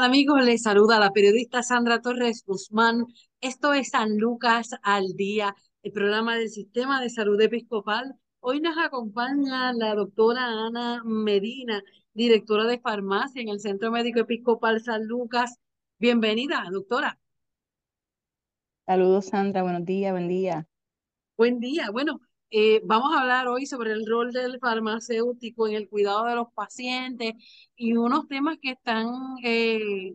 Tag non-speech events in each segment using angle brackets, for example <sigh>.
Tal amigos? Les saluda la periodista Sandra Torres Guzmán. Esto es San Lucas al Día, el programa del Sistema de Salud Episcopal. Hoy nos acompaña la doctora Ana Medina, directora de farmacia en el Centro Médico Episcopal San Lucas. Bienvenida, doctora. Saludos, Sandra. Buenos días, buen día. Buen día. Bueno, eh, vamos a hablar hoy sobre el rol del farmacéutico en el cuidado de los pacientes y unos temas que están eh,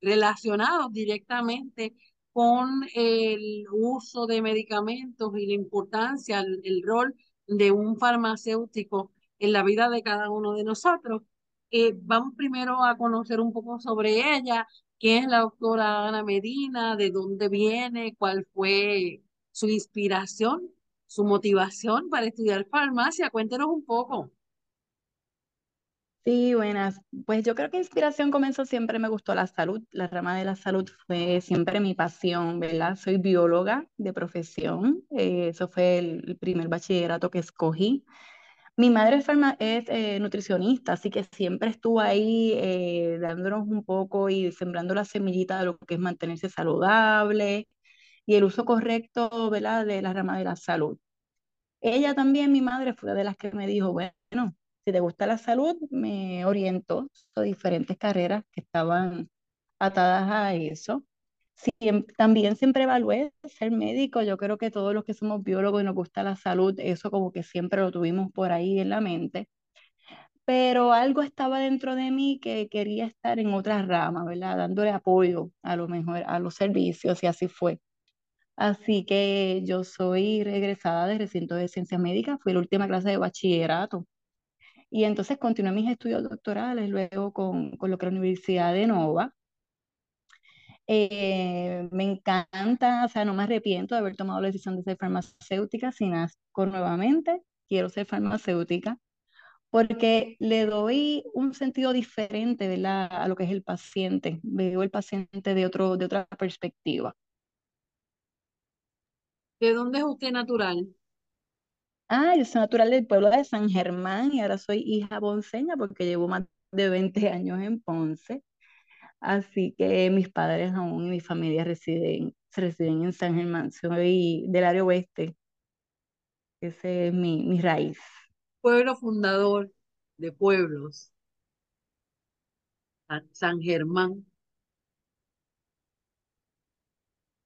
relacionados directamente con el uso de medicamentos y la importancia, el, rol de un farmacéutico en la vida de cada uno de nosotros. Eh, vamos primero a conocer un poco sobre ella, quién es la doctora Ana Medina, de dónde viene, cuál fue su inspiración su motivación para estudiar farmacia. Cuéntenos un poco. Sí, buenas. Pues yo creo que inspiración comenzó siempre, me gustó la salud, la rama de la salud fue siempre mi pasión, ¿verdad? Soy bióloga de profesión, eh, eso fue el, primer bachillerato que escogí. Mi madre es, es eh, nutricionista, así que siempre estuvo ahí eh, dándonos un poco y sembrando la semillita de lo que es mantenerse saludable y el uso correcto, ¿verdad? De la rama de la salud. Ella también, mi madre, fue de las que me dijo, bueno, si te gusta la salud, me orientó a diferentes carreras que estaban atadas a eso. también siempre evalué ser médico. Yo creo que todos los que somos biólogos y nos gusta la salud, eso como que siempre lo tuvimos por ahí en la mente. Pero algo estaba dentro de mí que quería estar en otra rama, ¿verdad? Dándole apoyo a lo mejor a los servicios y así fue. Así que yo soy regresada de recinto de ciencias médicas, fui la última clase de bachillerato. Y entonces continué mis estudios doctorales luego con, con lo que la Universidad de Nova. Eh, me encanta, o sea, no me arrepiento de haber tomado la decisión de ser farmacéutica, si nazco nuevamente, quiero ser farmacéutica, porque le doy un sentido diferente ¿verdad? a lo que es el paciente, veo el paciente de, otro, de otra perspectiva. ¿De dónde es usted natural? Ah, yo soy natural del pueblo de San Germán y ahora soy hija ponceña porque llevo más de 20 <laughs> años en Ponce. Así que mis padres aún y mi familia residen, residen en San Germán. Soy del área oeste. Esa es mi, mi raíz. Pueblo fundador de pueblos. San Germán.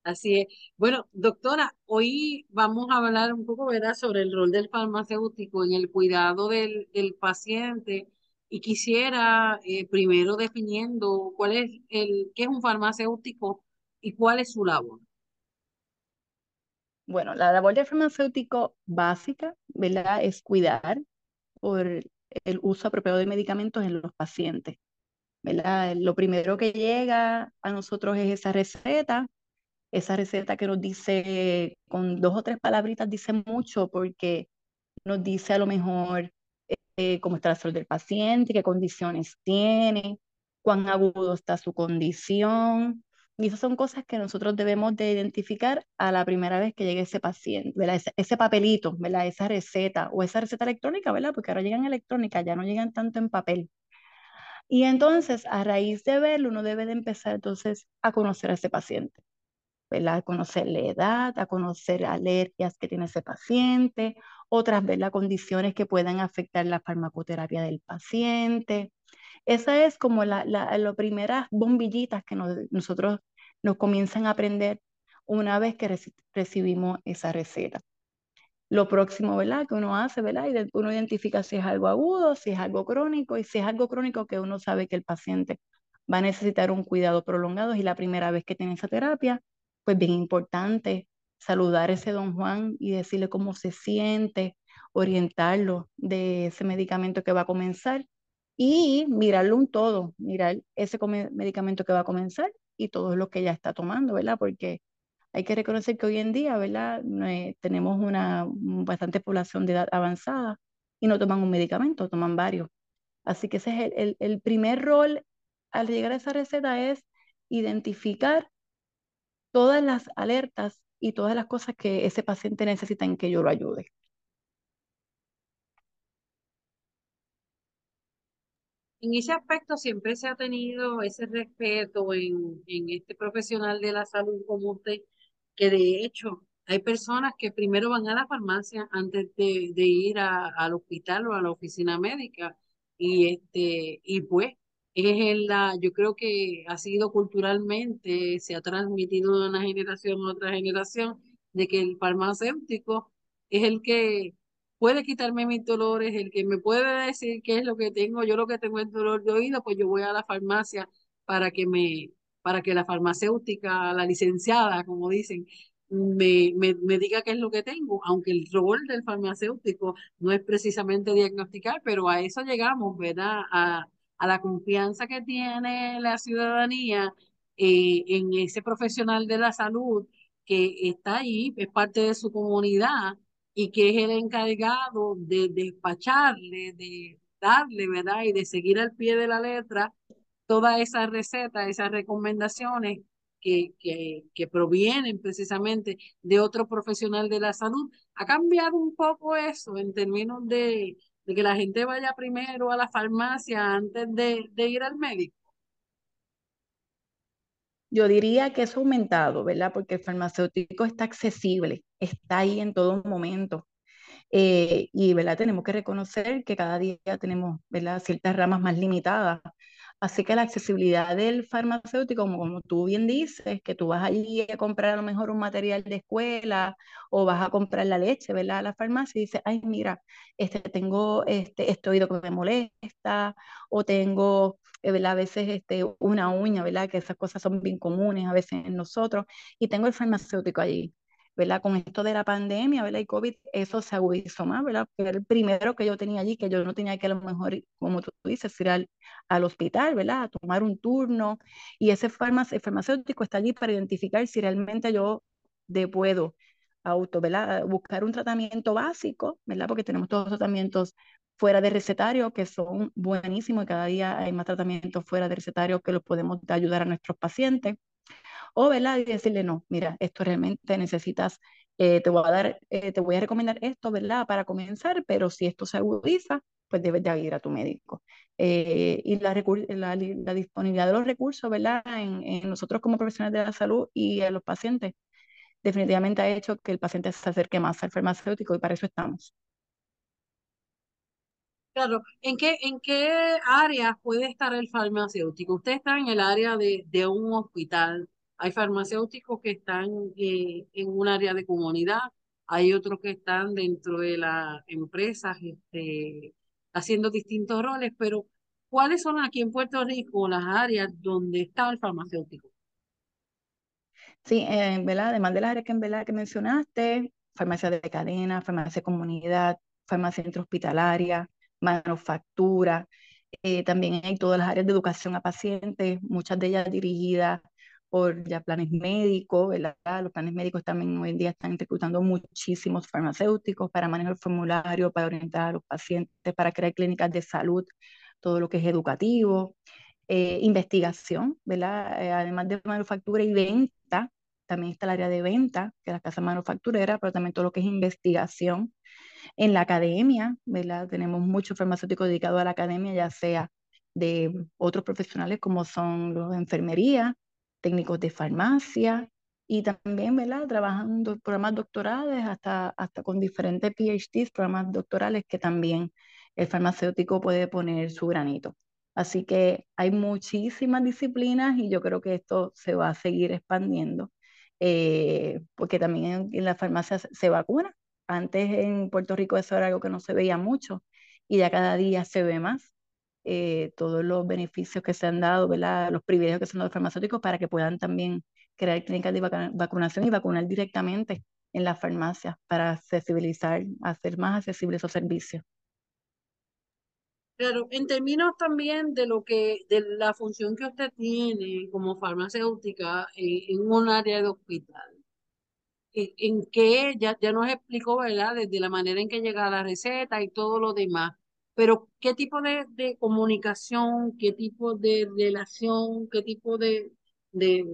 Así es. Bueno, doctora, hoy vamos a hablar un poco, ¿verdad?, sobre el rol del farmacéutico en el cuidado del, paciente y quisiera eh, primero definiendo cuál es el, qué es un farmacéutico y cuál es su labor. Bueno, la labor del farmacéutico básica, ¿verdad?, es cuidar por el uso apropiado de medicamentos en los pacientes. ¿verdad? Lo primero que llega a nosotros es esa receta esa receta que nos dice con dos o tres palabritas dice mucho porque nos dice a lo mejor eh, cómo está la salud del paciente, qué condiciones tiene, cuán agudo está su condición. Y esas son cosas que nosotros debemos de identificar a la primera vez que llegue ese paciente, ¿verdad? Ese, papelito, ¿verdad? Esa receta o esa receta electrónica, ¿verdad? Porque ahora llegan electrónicas, ya no llegan tanto en papel. Y entonces, a raíz de verlo, uno debe de empezar entonces a conocer a ese paciente. A conocer la edad, a conocer alergias que tiene ese paciente, otras, las Condiciones que puedan afectar la farmacoterapia del paciente. Esa es como la, las primeras bombillitas que nosotros nos comienzan a aprender una vez que recibimos esa receta. Lo próximo, ¿verdad? Que uno hace, ¿verdad? Uno identifica si es algo agudo, si es algo crónico, y si es algo crónico que uno sabe que el paciente va a necesitar un cuidado prolongado y la primera vez que tiene esa terapia, pues bien importante saludar a ese don Juan y decirle cómo se siente, orientarlo de ese medicamento que va a comenzar y mirarlo un todo, mirar ese medicamento que va a comenzar y todo lo que ya está tomando, ¿verdad? Porque hay que reconocer que hoy en día, ¿verdad? tenemos una bastante población de edad avanzada y no toman un medicamento, toman varios. Así que ese es el, el primer rol al llegar a esa receta es identificar todas las alertas y todas las cosas que ese paciente necesita en que yo lo ayude. En ese aspecto siempre se ha tenido ese respeto en, en este profesional de la salud como usted, que de hecho hay personas que primero van a la farmacia antes de, de ir al hospital o a la oficina médica. Y, este, y pues es en la, yo creo que ha sido culturalmente, se ha transmitido de una generación a otra generación, de que el farmacéutico es el que puede quitarme mis dolores, el que me puede decir qué es lo que tengo, yo lo que tengo es dolor de oído, pues yo voy a la farmacia para que me, para que la farmacéutica, la licenciada, como dicen, me, me, me, diga qué es lo que tengo, aunque el rol del farmacéutico no es precisamente diagnosticar, pero a eso llegamos, ¿verdad? A, a la confianza que tiene la ciudadanía eh, en ese profesional de la salud que está ahí, es parte de su comunidad y que es el encargado de despacharle, de darle, ¿verdad? Y de seguir al pie de la letra todas esas recetas, esas recomendaciones que, que, que, provienen precisamente de otro profesional de la salud. Ha cambiado un poco eso en términos de, de que la gente vaya primero a la farmacia antes de, ir al médico. Yo diría que ha aumentado, ¿verdad? Porque el farmacéutico está accesible, está ahí en todo momento. Eh, y, ¿verdad? Tenemos que reconocer que cada día tenemos, ¿verdad? Ciertas ramas más limitadas. Así que la accesibilidad del farmacéutico, como, tú bien dices, que tú vas allí a comprar a lo mejor un material de escuela o vas a comprar la leche, ¿verdad? A la farmacia y dices, ay, mira, este, tengo este, este oído que me molesta o tengo eh, a veces este, una uña, ¿verdad? Que esas cosas son bien comunes a veces en nosotros, y tengo el farmacéutico allí. ¿Verdad? Con esto de la pandemia, ¿verdad? Y COVID, eso se agudizó más, ¿verdad? Porque era el primero que yo tenía allí, que yo no tenía que a lo mejor, como tú dices, ir al, al hospital, ¿verdad? A tomar un turno. Y ese farmacéutico está allí para identificar si realmente yo de puedo auto, ¿verdad? Buscar un tratamiento básico, ¿verdad? Porque tenemos todos los tratamientos fuera de recetario que son buenísimos y cada día hay más tratamientos fuera de recetario que los podemos ayudar a nuestros pacientes. O, ¿verdad? Y decirle, no, mira, esto realmente necesitas, eh, te voy a dar, eh, te voy a recomendar esto, ¿verdad? Para comenzar, pero si esto se agudiza, pues debes de ir a tu médico. Eh, y la, disponibilidad de los recursos, ¿verdad? En, en, nosotros como profesionales de la salud y en los pacientes, definitivamente ha hecho que el paciente se acerque más al farmacéutico y para eso estamos. Claro, ¿en qué, en qué área puede estar el farmacéutico? Usted está en el área de, de un hospital. Hay farmacéuticos que están eh, en un área de comunidad, hay otros que están dentro de las empresas este, haciendo distintos roles, pero ¿cuáles son aquí en Puerto Rico las áreas donde está el farmacéutico? Sí, en ¿verdad? Además de las áreas que, ¿verdad? que mencionaste, farmacia de cadena, farmacia de comunidad, farmacia intrahospitalaria, manufactura, eh, también hay todas las áreas de educación a pacientes, muchas de ellas dirigidas por ya planes médicos. Los planes médicos también hoy en día están reclutando muchísimos farmacéuticos para manejar el formulario, para orientar a los pacientes, para crear clínicas de salud, todo lo que es educativo, eh, investigación. Eh, además de manufactura y venta, también está el área de venta, que es la casa manufacturera, pero también todo lo que es investigación, en la academia, ¿verdad? Tenemos muchos farmacéuticos dedicados a la academia, ya sea de otros profesionales como son los de enfermería, técnicos de farmacia y también, ¿verdad? Trabajando programas doctorales hasta, hasta con diferentes PhDs, programas doctorales que también el farmacéutico puede poner su granito. Así que hay muchísimas disciplinas y yo creo que esto se va a seguir expandiendo, eh, porque también en, en las farmacias se vacuna antes en Puerto Rico eso era algo que no se veía mucho y ya cada día se ve más. Eh, todos los beneficios que se han dado, ¿verdad? los privilegios que se han dado farmacéuticos para que puedan también crear clínicas de vacunación y vacunar directamente en las farmacias para accesibilizar, hacer más accesibles esos servicios. Claro, en términos también de lo que, de la función que usted tiene como farmacéutica eh, en un área de hospital, en, que ya, ya nos explicó, ¿verdad? Desde la manera en que llega la receta y todo lo demás, pero ¿qué tipo de, de comunicación, qué tipo de relación, qué tipo de, de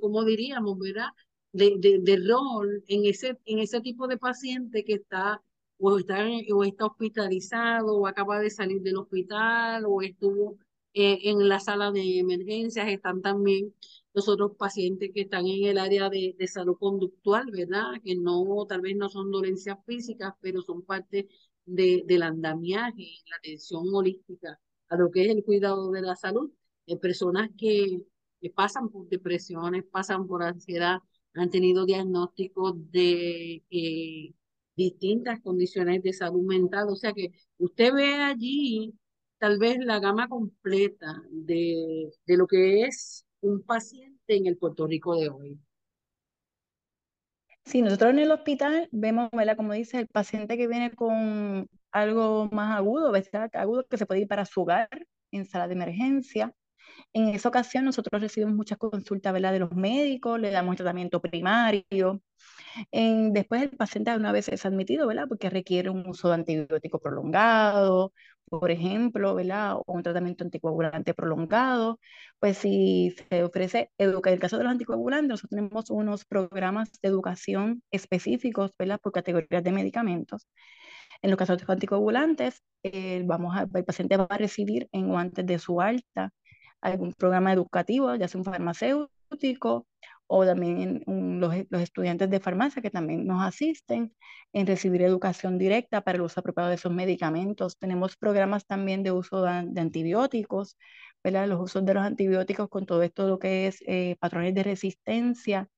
como, diríamos, ¿verdad? De, de, de, rol en ese, en ese tipo de paciente que está o está, o está hospitalizado o acaba de salir del hospital o estuvo eh, en la sala de emergencias, están también los otros pacientes que están en el área de, de, salud conductual, ¿verdad? Que no, tal vez no son dolencias físicas, pero son parte de, del andamiaje, la atención holística a lo que es el cuidado de la salud. Hay personas que, que pasan por depresiones, pasan por ansiedad, han tenido diagnósticos de eh, distintas condiciones de salud mental. O sea que usted ve allí tal vez la gama completa de, de lo que es un paciente en el Puerto Rico de hoy. Sí, nosotros en el hospital vemos, ¿verdad? Como dice, el paciente que viene con algo más agudo, ¿verdad? Agudo que se puede ir para su hogar en sala de emergencia. En esa ocasión nosotros recibimos muchas consultas, ¿verdad? De los médicos, le damos tratamiento primario, después el paciente una vez es admitido, ¿verdad? Porque requiere un uso de antibiótico prolongado, por ejemplo, ¿verdad? O un tratamiento anticoagulante prolongado, pues si se ofrece, en el caso de los anticoagulantes, nosotros tenemos unos programas de educación específicos, ¿verdad? Por categorías de medicamentos. En los casos de los anticoagulantes, eh, vamos a, el paciente va a recibir en o antes de su alta algún programa educativo, ya sea un farmacéutico o también los, los, estudiantes de farmacia que también nos asisten en recibir educación directa para el uso apropiado de esos medicamentos. Tenemos programas también de uso de, antibióticos, ¿verdad? los usos de los antibióticos con todo esto lo que es eh, patrones de resistencia.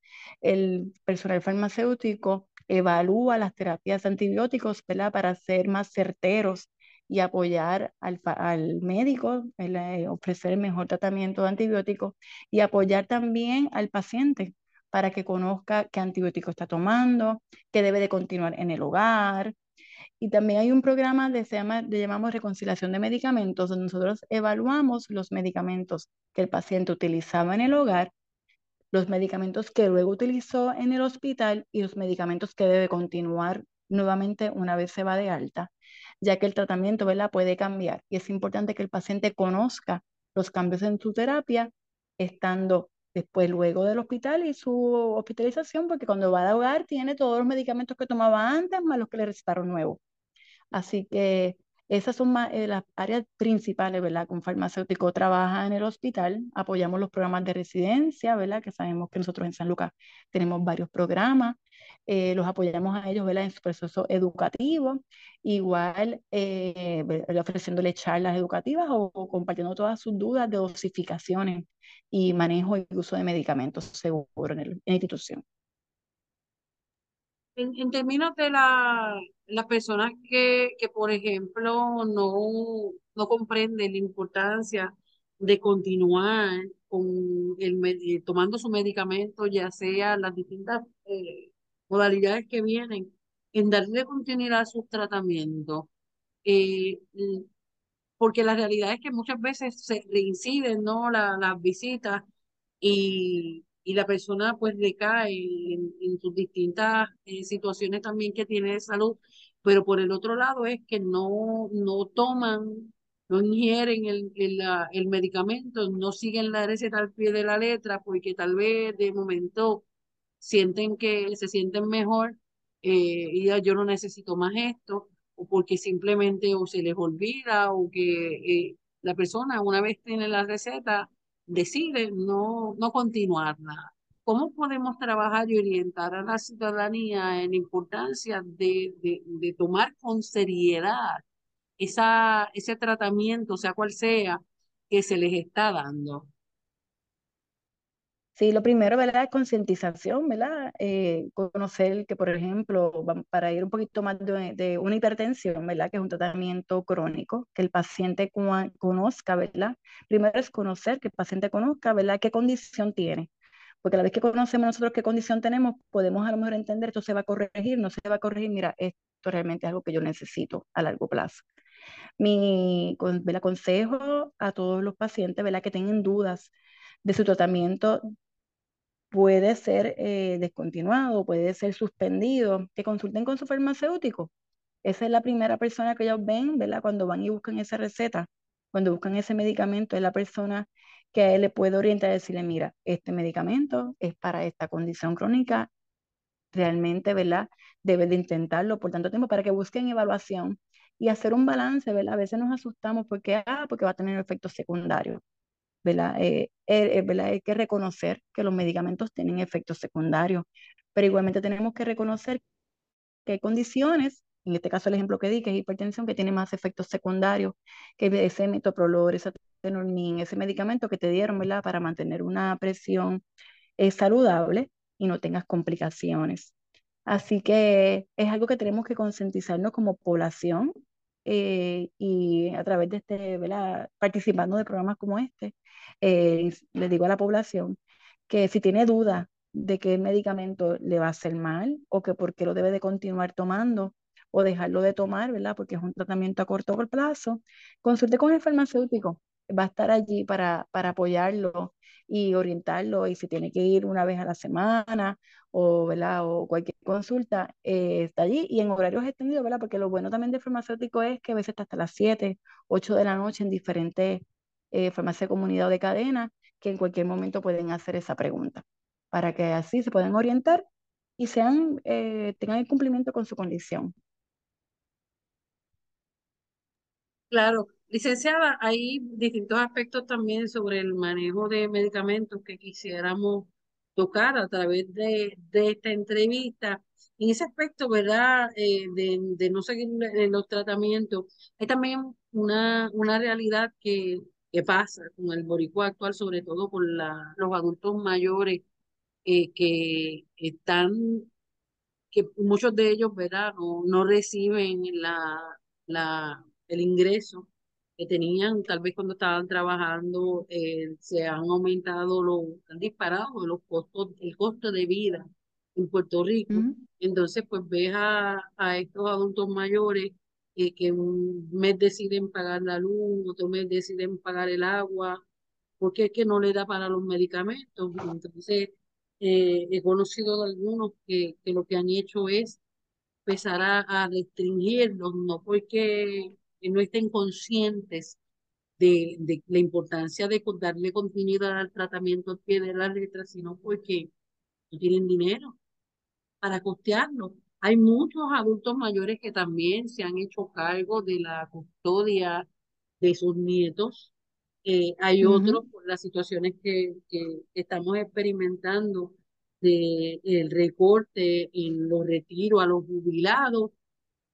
El personal farmacéutico evalúa las terapias antibióticos ¿verdad? para ser más certeros y apoyar al, al médico, eh, ofrecer el mejor tratamiento de antibióticos y apoyar también al paciente para que conozca qué antibiótico está tomando, que debe de continuar en el hogar. Y también hay un programa que se llama, le llamamos reconciliación de medicamentos, donde nosotros evaluamos los medicamentos que el paciente utilizaba en el hogar, los medicamentos que luego utilizó en el hospital y los medicamentos que debe continuar nuevamente una vez se va de alta ya que el tratamiento ¿verdad? puede cambiar y es importante que el paciente conozca los cambios en su terapia estando después luego del hospital y su hospitalización, porque cuando va a hogar tiene todos los medicamentos que tomaba antes más los que le recetaron nuevos. Así que esas son eh, las áreas principales, ¿verdad? Con farmacéutico trabaja en el hospital, apoyamos los programas de residencia, ¿verdad? Que sabemos que nosotros en San Lucas tenemos varios programas, eh, los apoyamos a ellos, ¿verdad? En su proceso educativo, igual eh, ofreciéndole charlas educativas o, compartiendo todas sus dudas de dosificaciones y manejo y uso de medicamentos seguro en, en la institución. En, términos de la, las personas que, que, por ejemplo, no, no comprenden la importancia de continuar con el, eh, tomando su medicamento, ya sea las distintas eh, modalidades que vienen, en darle continuidad a sus tratamientos. Eh, porque la realidad es que muchas veces se reinciden ¿no? las visitas y y la persona pues recae en, en sus distintas eh, situaciones también que tiene de salud, pero por el otro lado es que no, no toman, no ingieren el, el, el medicamento, no siguen la receta al pie de la letra porque tal vez de momento sienten que se sienten mejor eh, y ya yo no necesito más esto, o porque simplemente o se les olvida o que eh, la persona una vez tiene la receta decide no, no continuarla. ¿Cómo podemos trabajar y orientar a la ciudadanía en importancia de, de, de tomar con seriedad esa, ese tratamiento, sea cual sea, que se les está dando? Sí, lo primero, ¿verdad? Es concientización, ¿verdad? Eh, conocer que, por ejemplo, para ir un poquito más de, una hipertensión, ¿verdad? Que es un tratamiento crónico, que el paciente conozca, ¿verdad? Primero es conocer, que el paciente conozca, ¿verdad? ¿Qué condición tiene? porque a la vez que conocemos nosotros qué condición tenemos, podemos a lo mejor entender, esto se va a corregir, no se va a corregir, mira, esto realmente es algo que yo necesito a largo plazo. Mi ¿verdad? consejo a todos los pacientes ¿verdad? que tengan dudas de su tratamiento puede ser eh, descontinuado, puede ser suspendido, que consulten con su farmacéutico. Esa es la primera persona que ellos ven, ¿verdad? Cuando van y buscan esa receta, cuando buscan ese medicamento, es la persona que a él le puede orientar y decirle, mira, este medicamento es para esta condición crónica, realmente, ¿verdad? Debes de intentarlo por tanto tiempo para que busquen evaluación y hacer un balance, ¿verdad? A veces nos asustamos porque, ah, porque va a tener efectos secundarios. ¿Verdad? Eh, eh, ¿verdad? Hay que reconocer que los medicamentos tienen efectos secundarios, pero igualmente tenemos que reconocer que hay condiciones, en este caso el ejemplo que di, que es hipertensión, que tiene más efectos secundarios, que ese metoprolol, ese tenormin, ese medicamento que te dieron, ¿verdad? Para mantener una presión eh, saludable y no tengas complicaciones. Así que es algo que tenemos que concientizarnos como población eh, y a través de este, ¿verdad? participando de programas como este, eh, les digo a la población que si tiene duda de que el medicamento le va a hacer mal o que por qué lo debe de continuar tomando o dejarlo de tomar, ¿verdad? Porque es un tratamiento a corto plazo, consulte con el farmacéutico. Va a estar allí para, para apoyarlo y orientarlo y si tiene que ir una vez a la semana o, ¿verdad? o cualquier consulta, eh, está allí y en horarios extendidos, ¿verdad? porque lo bueno también de farmacéutico es que a veces está hasta las 7, 8 de la noche en diferentes eh, farmacias de comunidad o de cadena, que en cualquier momento pueden hacer esa pregunta, para que así se puedan orientar y sean, eh, tengan el cumplimiento con su condición. Claro, Licenciada, hay distintos aspectos también sobre el manejo de medicamentos que quisiéramos tocar a través de, esta entrevista. En ese aspecto, ¿verdad? Eh, de, no seguir los tratamientos, hay también una, una realidad que, pasa con el boricua actual, sobre todo con la, los adultos mayores eh, que están, que muchos de ellos, ¿verdad? No, no reciben la, la, el ingreso que tenían, tal vez cuando estaban trabajando, eh, se han aumentado, los, han disparado los costos, el costo de vida en Puerto Rico. Entonces, pues ves a, estos adultos mayores eh, que un mes deciden pagar la luz, otro mes deciden pagar el agua, porque es que no le da para los medicamentos. Entonces, eh, he conocido de algunos que, que, lo que han hecho es empezar a, a restringirlos, no porque que no estén conscientes de, de, la importancia de darle continuidad al tratamiento al pie de la letra, sino porque no tienen dinero para costearlo. Hay muchos adultos mayores que también se han hecho cargo de la custodia de sus nietos. Eh, hay otros por las situaciones que, que estamos experimentando de el recorte en los retiros a los jubilados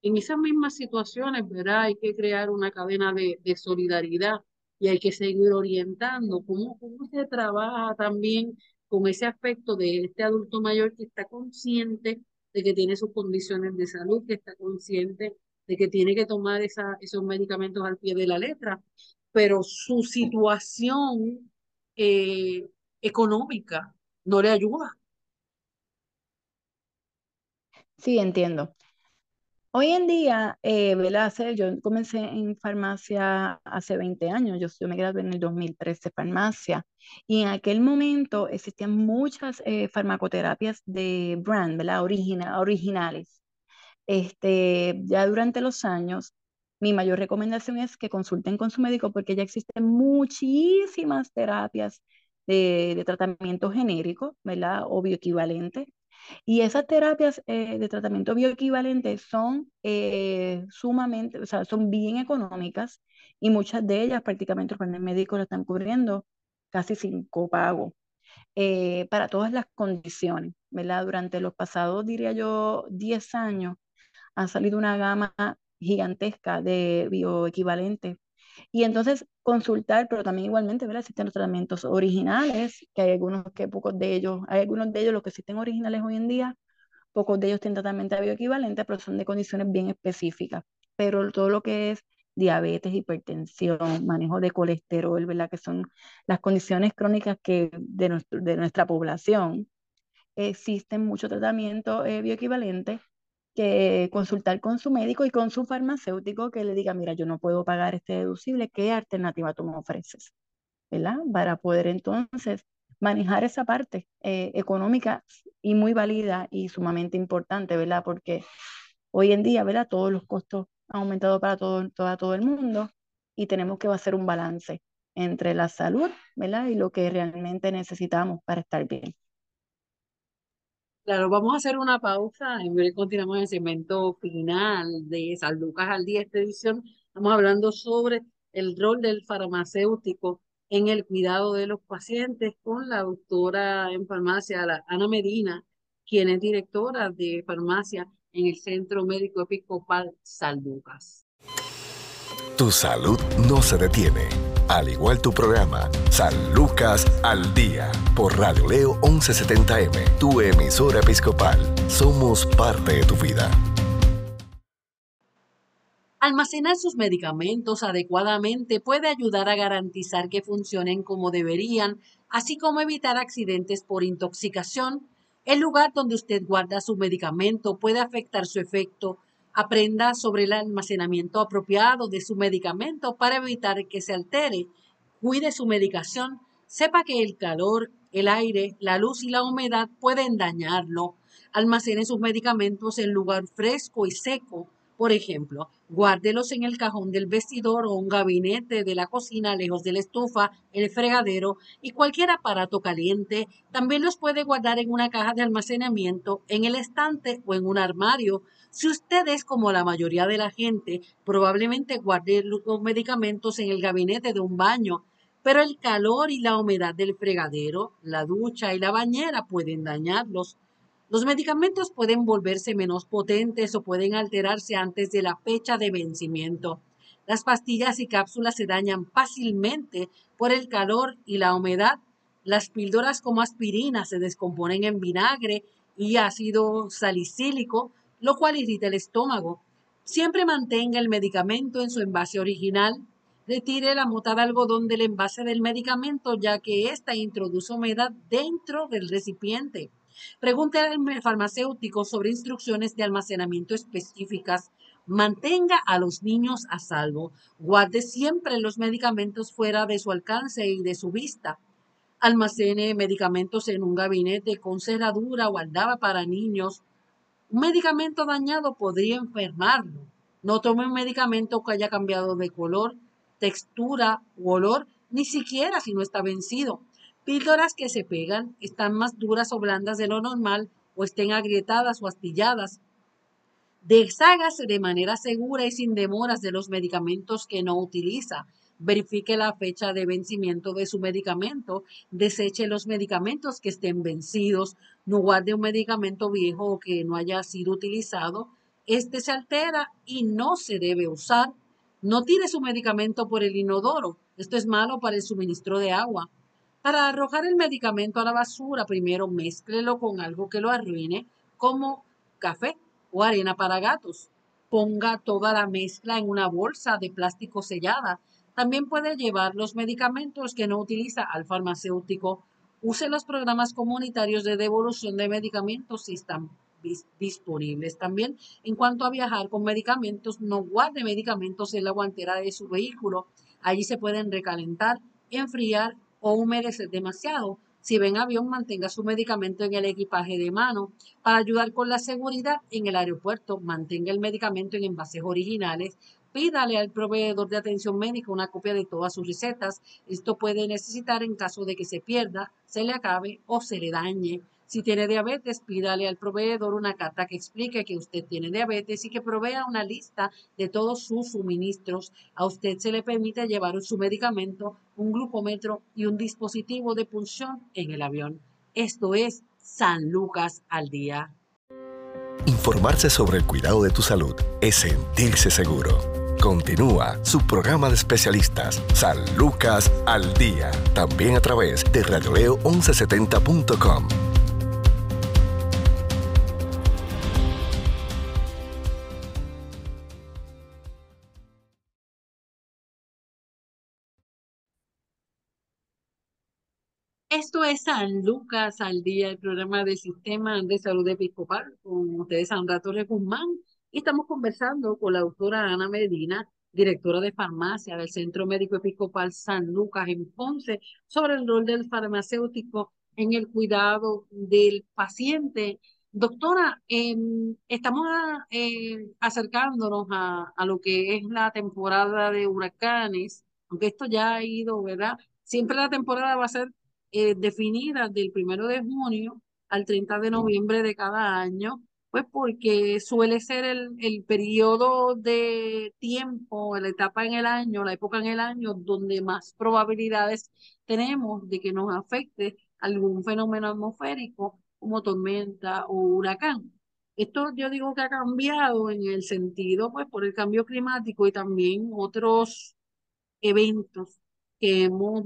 en esas mismas situaciones, ¿verdad? Hay que crear una cadena de, solidaridad y hay que seguir orientando cómo, cómo se trabaja también con ese aspecto de este adulto mayor que está consciente de que tiene sus condiciones de salud, que está consciente de que tiene que tomar esos medicamentos al pie de la letra, pero su situación eh, económica no le ayuda. Sí, entiendo. Hoy en día, eh, yo comencé en farmacia hace 20 años, yo, me gradué en el 2013 farmacia, y en aquel momento existían muchas eh, farmacoterapias de brand, ¿verdad? originales. Este, ya durante los años, mi mayor recomendación es que consulten con su médico porque ya existen muchísimas terapias de, de tratamiento genérico, ¿verdad? O bioequivalente y esas terapias eh, de tratamiento bioequivalente son eh, sumamente, o sea, son bien económicas y muchas de ellas prácticamente los planes médicos lo están cubriendo casi sin copago eh, para todas las condiciones, ¿verdad? Durante los pasados, diría yo, 10 años ha salido una gama gigantesca de bioequivalentes y entonces consultar, pero también igualmente, ¿verdad? Existen los tratamientos originales, que hay algunos que pocos de ellos, hay algunos de ellos los que existen originales hoy en día, pocos de ellos tienen tratamiento bioequivalente, pero son de condiciones bien específicas. Pero todo lo que es diabetes, hipertensión, manejo de colesterol, ¿verdad? Que son las condiciones crónicas que de, de nuestra población. Existen muchos tratamientos eh, bioequivalentes que consultar con su médico y con su farmacéutico que le diga, mira, yo no puedo pagar este deducible, ¿qué alternativa tú me ofreces? ¿Verdad? Para poder entonces manejar esa parte eh, económica y muy válida y sumamente importante, ¿verdad? Porque hoy en día, ¿verdad? Todos los costos han aumentado para todo, todo el mundo y tenemos que hacer un balance entre la salud, ¿verdad? Y lo que realmente necesitamos para estar bien. Claro, vamos a hacer una pausa y continuamos en el segmento final de San Lucas al día, esta edición. Estamos hablando sobre el rol del farmacéutico en el cuidado de los pacientes con la doctora en farmacia, Ana Medina, quien es directora de farmacia en el Centro Médico Episcopal San Lucas. Tu salud no se detiene al igual tu programa, San Lucas al Día, por Radio Leo 1170M, tu emisora episcopal. Somos parte de tu vida. Almacenar sus medicamentos adecuadamente puede ayudar a garantizar que funcionen como deberían, así como evitar accidentes por intoxicación. El lugar donde usted guarda su medicamento puede afectar su efecto Aprenda sobre el almacenamiento apropiado de su medicamento para evitar que se altere. Cuide su medicación. Sepa que el calor, el aire, la luz y la humedad pueden dañarlo. Almacene sus medicamentos en lugar fresco y seco. Por ejemplo, guárdelos en el cajón del vestidor o un gabinete de la cocina lejos de la estufa, el fregadero y cualquier aparato caliente. También los puede guardar en una caja de almacenamiento, en el estante o en un armario. Si usted es como la mayoría de la gente, probablemente guarde los medicamentos en el gabinete de un baño, pero el calor y la humedad del fregadero, la ducha y la bañera pueden dañarlos. Los medicamentos pueden volverse menos potentes o pueden alterarse antes de la fecha de vencimiento. Las pastillas y cápsulas se dañan fácilmente por el calor y la humedad. Las píldoras como aspirina se descomponen en vinagre y ácido salicílico lo cual irrita el estómago. Siempre mantenga el medicamento en su envase original. Retire la mota de algodón del envase del medicamento ya que ésta introduce humedad dentro del recipiente. Pregunte al farmacéutico sobre instrucciones de almacenamiento específicas. Mantenga a los niños a salvo. Guarde siempre los medicamentos fuera de su alcance y de su vista. Almacene medicamentos en un gabinete con cerradura o aldaba para niños un medicamento dañado podría enfermarlo. No tome un medicamento que haya cambiado de color, textura u olor, ni siquiera si no está vencido. Píldoras que se pegan, están más duras o blandas de lo normal o estén agrietadas o astilladas. Deshágase de manera segura y sin demoras de los medicamentos que no utiliza verifique la fecha de vencimiento de su medicamento, deseche los medicamentos que estén vencidos, no guarde un medicamento viejo o que no haya sido utilizado, este se altera y no se debe usar. No tire su medicamento por el inodoro, esto es malo para el suministro de agua. Para arrojar el medicamento a la basura, primero mézclelo con algo que lo arruine, como café o arena para gatos. Ponga toda la mezcla en una bolsa de plástico sellada también puede llevar los medicamentos que no utiliza al farmacéutico. Use los programas comunitarios de devolución de medicamentos si están disponibles. También, en cuanto a viajar con medicamentos, no guarde medicamentos en la guantera de su vehículo. Allí se pueden recalentar, enfriar o humedecer demasiado. Si ven avión, mantenga su medicamento en el equipaje de mano. Para ayudar con la seguridad en el aeropuerto, mantenga el medicamento en envases originales pídale al proveedor de atención médica una copia de todas sus recetas. Esto puede necesitar en caso de que se pierda, se le acabe o se le dañe. Si tiene diabetes, pídale al proveedor una carta que explique que usted tiene diabetes y que provea una lista de todos sus suministros. A usted se le permite llevar su medicamento, un glucómetro y un dispositivo de punción en el avión. Esto es San Lucas al día. Informarse sobre el cuidado de tu salud es sentirse seguro. Continúa su programa de especialistas, San Lucas al Día, también a través de radioleo1170.com. Esto es San Lucas al Día, el programa del Sistema de Salud Episcopal, con ustedes Sandra Torres Guzmán y estamos conversando con la doctora Ana Medina, directora de farmacia del Centro Médico Episcopal San Lucas en Ponce, sobre el rol del farmacéutico en el cuidado del paciente. Doctora, em, estamos eh, acercándonos a, a lo que es la temporada de huracanes, aunque esto ya ha ido, ¿verdad? Siempre la temporada va a ser eh, definidas del primero de junio al 30 de noviembre de cada año, pues porque suele ser el, el periodo de tiempo, la etapa en el año, la época en el año donde más probabilidades tenemos de que nos afecte algún fenómeno atmosférico como tormenta o huracán. Esto yo digo que ha cambiado en el sentido, pues, por el cambio climático y también otros eventos que hemos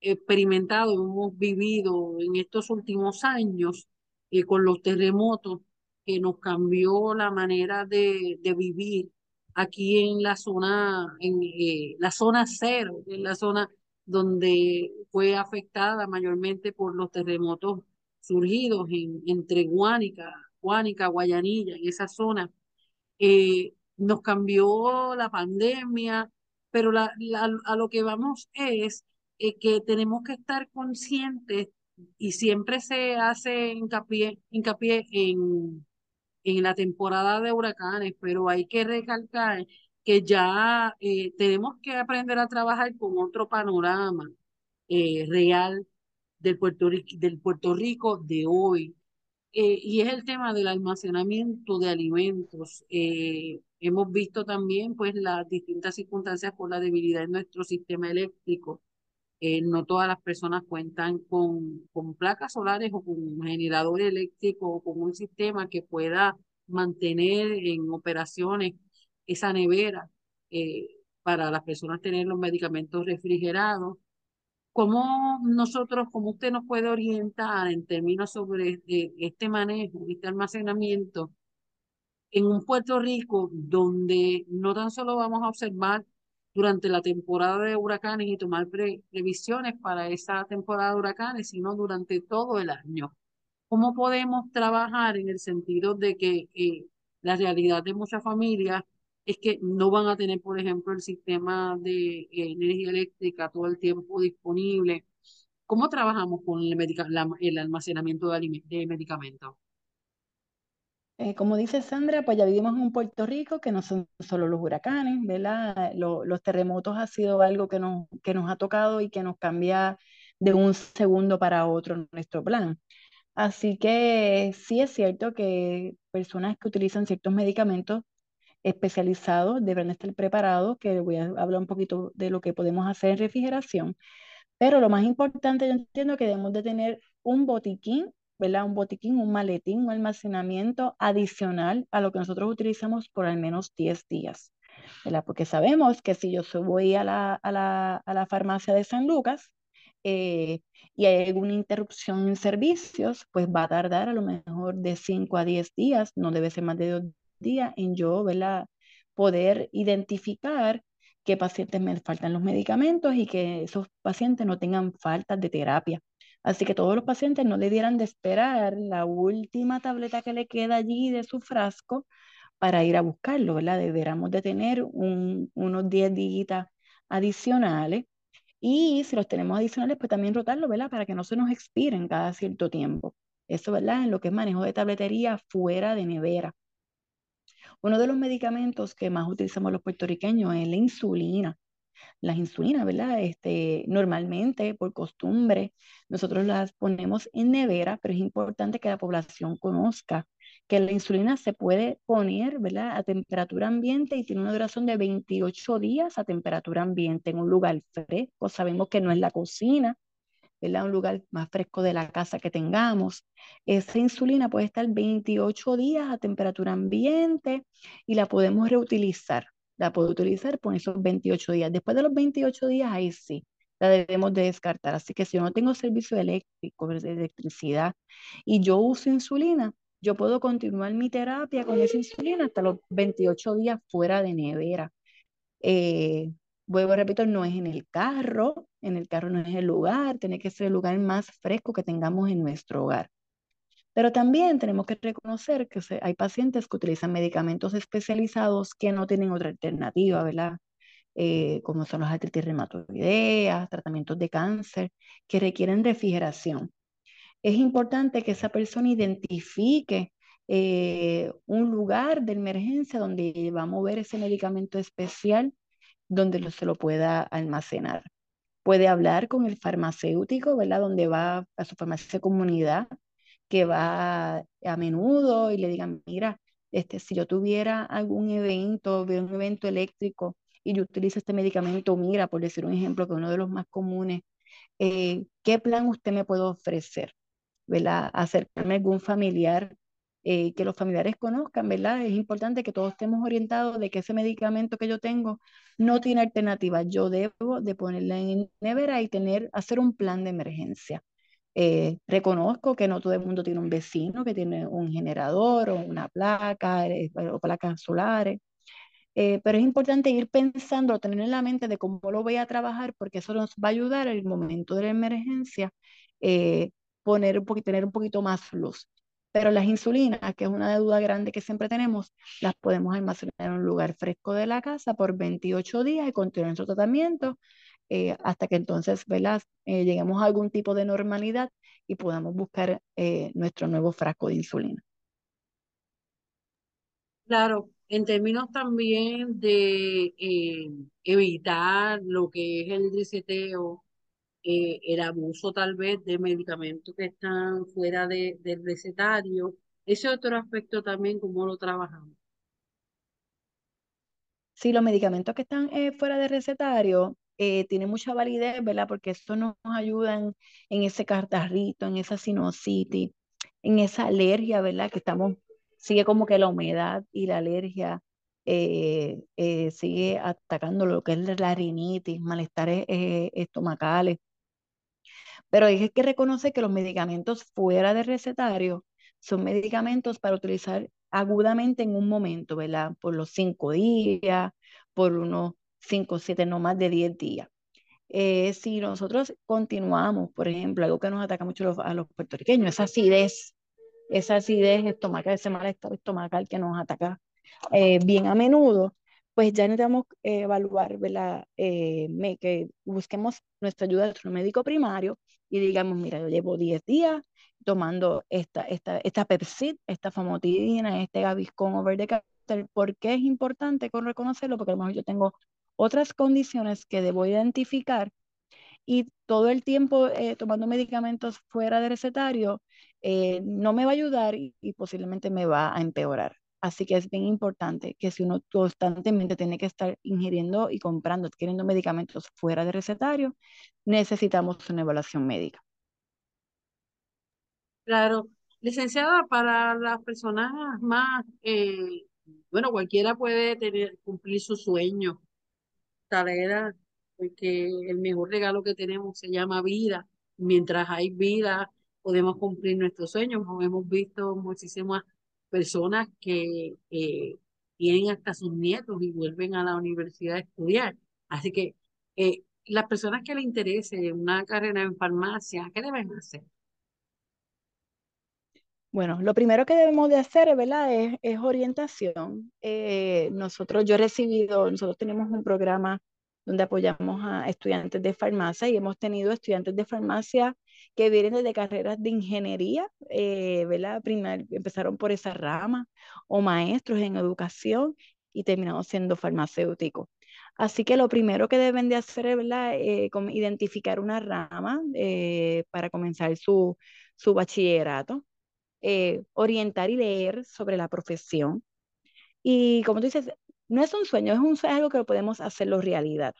experimentado, hemos vivido en estos últimos años eh, con los terremotos que nos cambió la manera de, de vivir aquí en la zona, en eh, la zona cero, en la zona donde fue afectada mayormente por los terremotos surgidos en, entre Guánica, Guánica, Guayanilla, en esa zona. Eh, nos cambió la pandemia, pero la, a lo que vamos es eh, que tenemos que estar conscientes y siempre se hace hincapié, hincapié en, en la temporada de huracanes, pero hay que recalcar que ya eh, tenemos que aprender a trabajar con otro panorama eh, real del Puerto, del Puerto Rico de hoy. y es el tema del almacenamiento de alimentos. hemos visto también pues las distintas circunstancias por la debilidad en nuestro sistema eléctrico eh, no todas las personas cuentan con, con placas solares o con un generador eléctrico o con un sistema que pueda mantener en operaciones esa nevera eh, para las personas tener los medicamentos refrigerados. ¿Cómo nosotros, cómo usted nos puede orientar en términos sobre eh, este manejo, este almacenamiento en un Puerto Rico donde no tan solo vamos a observar durante la temporada de huracanes y tomar previsiones para esa temporada de huracanes, sino durante todo el año. ¿Cómo podemos trabajar en el sentido de que eh, la realidad de muchas familias es que no van a tener, por ejemplo, el sistema de eh, energía eléctrica todo el tiempo disponible? ¿Cómo trabajamos con el, el almacenamiento de, de medicamentos? Eh, como dice Sandra, pues ya vivimos en un Puerto Rico que no son solo los huracanes, ¿verdad? los terremotos ha sido algo que nos, que nos ha tocado y que nos cambia de un segundo para otro nuestro plan. Así que sí es cierto que personas que utilizan ciertos medicamentos especializados deben estar preparados, que voy a hablar un poquito de lo que podemos hacer en refrigeración, pero lo más importante yo entiendo que debemos de tener un botiquín un botiquín, un maletín, un almacenamiento adicional a lo que nosotros utilizamos por al menos 10 días, ¿verdad? Porque sabemos que si yo voy a la, a la, a la farmacia de San Lucas eh, y hay alguna interrupción en servicios, pues va a tardar a lo mejor de 5 a 10 días, no debe ser más de 2 días en yo, ¿verdad? Poder identificar qué pacientes me faltan los medicamentos y que esos pacientes no tengan faltas de terapia. Así que todos los pacientes no le dieran de esperar la última tableta que le queda allí de su frasco para ir a buscarlo, ¿verdad? Deberíamos de tener unos 10 días adicionales y si los tenemos adicionales, pues también rotarlo, ¿verdad? Para que no se nos expiren cada cierto tiempo. Eso, ¿verdad? En lo que es manejo de tabletería fuera de nevera. Uno de los medicamentos que más utilizamos los puertorriqueños es la insulina las insulinas, ¿verdad? Este, normalmente, por costumbre, nosotros las ponemos en nevera, pero es importante que la población conozca que la insulina se puede poner, ¿verdad? A temperatura ambiente y tiene una duración de 28 días a temperatura ambiente en un lugar fresco. Sabemos que no es la cocina, ¿verdad? Un lugar más fresco de la casa que tengamos. Esa insulina puede estar 28 días a temperatura ambiente y la podemos reutilizar la puedo utilizar por esos 28 días. Después de los 28 días, ahí sí, la debemos de descartar. Así que si yo no tengo servicio eléctrico, de electricidad, y yo uso insulina, yo puedo continuar mi terapia con esa insulina hasta los 28 días fuera de nevera. Eh, Vuelvo, repito, no es en el carro, en el carro no es el lugar, tiene que ser el lugar más fresco que tengamos en nuestro hogar. Pero también tenemos que reconocer que hay pacientes que utilizan medicamentos especializados que no tienen otra alternativa, ¿verdad? Eh, como son los artritis reumatoideas, tratamientos de cáncer, que requieren refrigeración. Es importante que esa persona identifique eh, un lugar de emergencia donde va a mover ese medicamento especial, donde se lo pueda almacenar. Puede hablar con el farmacéutico, ¿verdad? Donde va a su farmacia de comunidad que va a menudo y le digan, mira, este, si yo tuviera algún evento, un evento eléctrico y yo utilizo este medicamento, mira, por decir un ejemplo, que uno de los más comunes, eh, ¿qué plan usted me puede ofrecer? ¿Verdad? Acercarme a algún familiar, eh, que los familiares conozcan, ¿verdad? Es importante que todos estemos orientados de que ese medicamento que yo tengo no tiene alternativa. Yo debo de ponerla en nevera y tener, hacer un plan de emergencia. Eh, reconozco que no todo el mundo tiene un vecino que tiene un generador o una placa eh, o placas solares, eh, pero es importante ir pensando, tener en la mente de cómo lo voy a trabajar, porque eso nos va a ayudar en el momento de la emergencia, poner un tener un poquito más luz. Pero las insulinas, que es una duda grande que siempre tenemos, las podemos almacenar en un lugar fresco de la casa por 28 días y continuar nuestro tratamiento eh, hasta que entonces eh, lleguemos a algún tipo de normalidad y podamos buscar eh, nuestro nuevo frasco de insulina. Claro, en términos también de evitar lo que es el reseteo, el abuso tal vez de medicamentos que están fuera de, del recetario, ese otro aspecto también, ¿cómo lo trabajamos? Sí, los medicamentos que están fuera de recetario, eh, tiene mucha validez, ¿verdad? Porque eso nos ayuda en, ese cartarrito, en esa sinusitis, en esa alergia, ¿verdad? Que estamos, sigue como que la humedad y la alergia eh, eh, sigue atacando lo que es la rinitis, malestares estomacales. Pero hay que reconocer que los medicamentos fuera de recetario son medicamentos para utilizar agudamente en un momento, ¿verdad? Por los cinco días, por unos 5, 7, no más de 10 días. Eh, si nosotros continuamos, por ejemplo, algo que nos ataca mucho a los, puertorriqueños, esa acidez, esa acidez estomacal, ese malestar estomacal que nos ataca eh, bien a menudo, pues ya necesitamos evaluar, ¿verdad? Eh, que busquemos nuestra ayuda de nuestro médico primario y digamos, mira, yo llevo 10 días tomando esta, esta, esta Pepsid, esta famotidina, este Gaviscon over the counter. ¿Por qué es importante con reconocerlo? Porque a lo mejor yo tengo otras condiciones que debo identificar y todo el tiempo eh, tomando medicamentos fuera de recetario eh, no me va a ayudar y, posiblemente me va a empeorar. Así que es bien importante que si uno constantemente tiene que estar ingiriendo y comprando, adquiriendo medicamentos fuera de recetario, necesitamos una evaluación médica. Claro, licenciada, para las personas más, eh, bueno, cualquiera puede tener, cumplir su sueño talera, porque el mejor regalo que tenemos se llama vida. Mientras hay vida, podemos cumplir nuestros sueños. Hemos visto muchísimas personas que eh, tienen hasta sus nietos y vuelven a la universidad a estudiar. Así que eh, las personas que les interese una carrera en farmacia, ¿qué deben hacer? Bueno, lo primero que debemos de hacer, ¿verdad? Es, orientación. Eh, nosotros, yo he recibido, nosotros tenemos un programa donde apoyamos a estudiantes de farmacia y hemos tenido estudiantes de farmacia que vienen desde carreras de ingeniería, eh, ¿verdad? empezaron por esa rama, o maestros en educación y terminaron siendo farmacéuticos. Así que lo primero que deben de hacer es. Eh, identificar una rama para comenzar su, su bachillerato. Eh, orientar y leer sobre la profesión. Y como tú dices, no es un sueño, es, un, algo que podemos hacerlo realidad.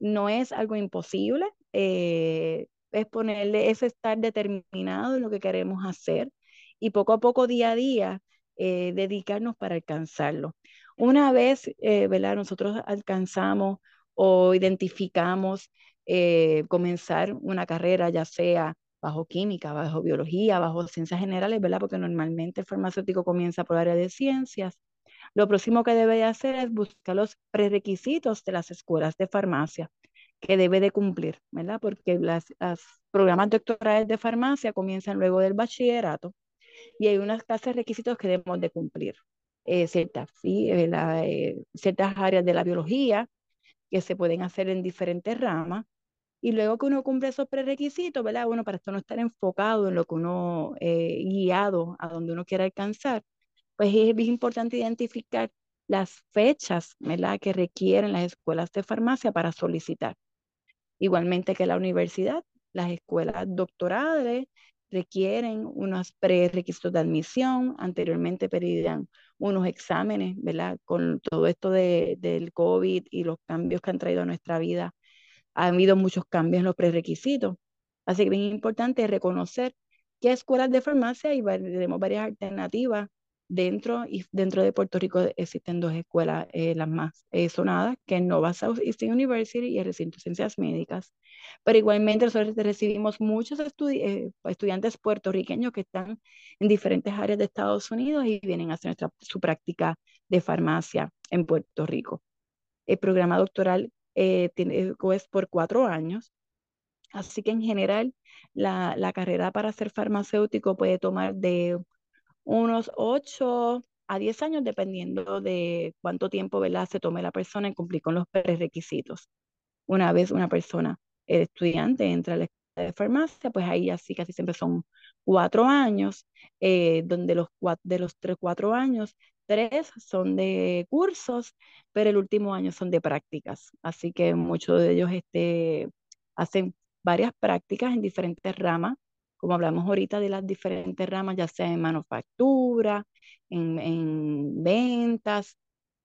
No es algo imposible, eh, es ponerle, es estar determinado en lo que queremos hacer y poco a poco, día a día, eh, dedicarnos para alcanzarlo. Una vez, ¿verdad? Nosotros alcanzamos o identificamos comenzar una carrera, ya sea bajo química, bajo biología, bajo ciencias generales, ¿verdad? Porque normalmente el farmacéutico comienza por área de ciencias. Lo próximo que debe de hacer es buscar los prerequisitos de las escuelas de farmacia que debe de cumplir, ¿verdad? Porque los programas doctorales de farmacia comienzan luego del bachillerato y hay unas clases requisitos que debemos de cumplir. Eh, ciertas, ¿sí? Eh, eh, ciertas áreas de la biología que se pueden hacer en diferentes ramas. Y luego que uno cumple esos prerequisitos, ¿verdad? Bueno, para esto no estar enfocado en lo que uno, guiado a donde uno quiera alcanzar, pues es bien importante identificar las fechas, ¿verdad? Que requieren las escuelas de farmacia para solicitar. Igualmente que la universidad, las escuelas doctorales requieren unos prerequisitos de admisión, anteriormente pedían unos exámenes, ¿verdad? Con todo esto de, del COVID y los cambios que han traído a nuestra vida, ha habido muchos cambios en los prerequisitos. Así que es importante reconocer qué escuelas de farmacia y tenemos varias alternativas Dentro, y dentro de Puerto Rico existen dos escuelas, eh, las más eh, sonadas, que es Nova South Eastern University y el Recinto de Ciencias Médicas. Pero igualmente nosotros recibimos muchos eh, estudiantes puertorriqueños que están en diferentes áreas de Estados Unidos y vienen a hacer su práctica de farmacia en Puerto Rico. El programa doctoral tiene, es por cuatro años, así que en general la, la carrera para ser farmacéutico puede tomar de unos 8 a 10 años, dependiendo de cuánto tiempo ¿verdad? se tome la persona en cumplir con los prerequisitos. Una vez una persona, el estudiante, entra a la escuela de farmacia, pues ahí así casi siempre son cuatro años, eh, donde los de los tres, cuatro años, tres son de cursos, pero el último año son de prácticas. Así que muchos de ellos este, hacen varias prácticas en diferentes ramas como hablamos ahorita de las diferentes ramas, ya sea en manufactura, en, ventas,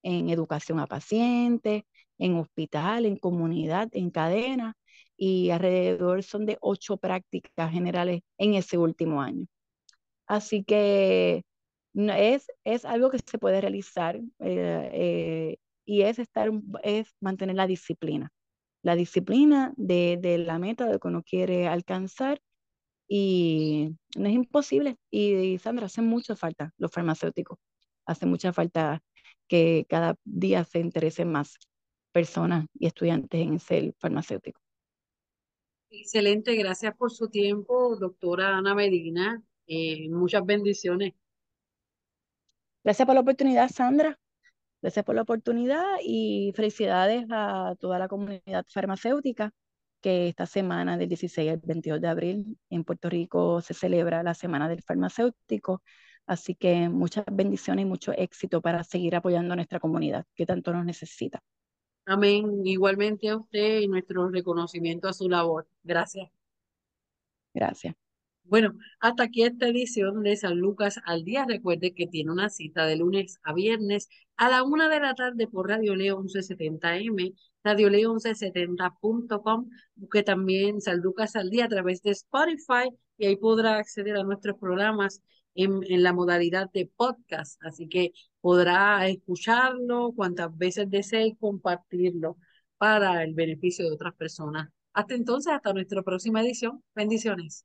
en educación a pacientes, en hospital, en comunidad, en cadena, y alrededor son de ocho prácticas generales en ese último año. Así que es, es algo que se puede realizar eh, eh, y es, estar, es mantener la disciplina, la disciplina de, de la meta de que uno quiere alcanzar y no es imposible. Y, Sandra, hace mucha falta los farmacéuticos. Hace mucha falta que cada día se interesen más personas y estudiantes en ser farmacéutico. Excelente, gracias por su tiempo, doctora Ana Medina. Eh, muchas bendiciones. Gracias por la oportunidad, Sandra. Gracias por la oportunidad y felicidades a toda la comunidad farmacéutica que esta semana del 16 al 22 de abril en Puerto Rico se celebra la Semana del Farmacéutico. Así que muchas bendiciones y mucho éxito para seguir apoyando a nuestra comunidad que tanto nos necesita. Amén. Igualmente a usted y nuestro reconocimiento a su labor. Gracias. Gracias. Bueno, hasta aquí esta edición de San Lucas al día. Recuerde que tiene una cita de lunes a viernes a la una de la tarde por Radio Leo 1170M, Radio Leo 1170.com. Busque también San Lucas al día a través de Spotify y ahí podrá acceder a nuestros programas en, en la modalidad de podcast. Así que podrá escucharlo cuantas veces desee y compartirlo para el beneficio de otras personas. Hasta entonces, hasta nuestra próxima edición. Bendiciones.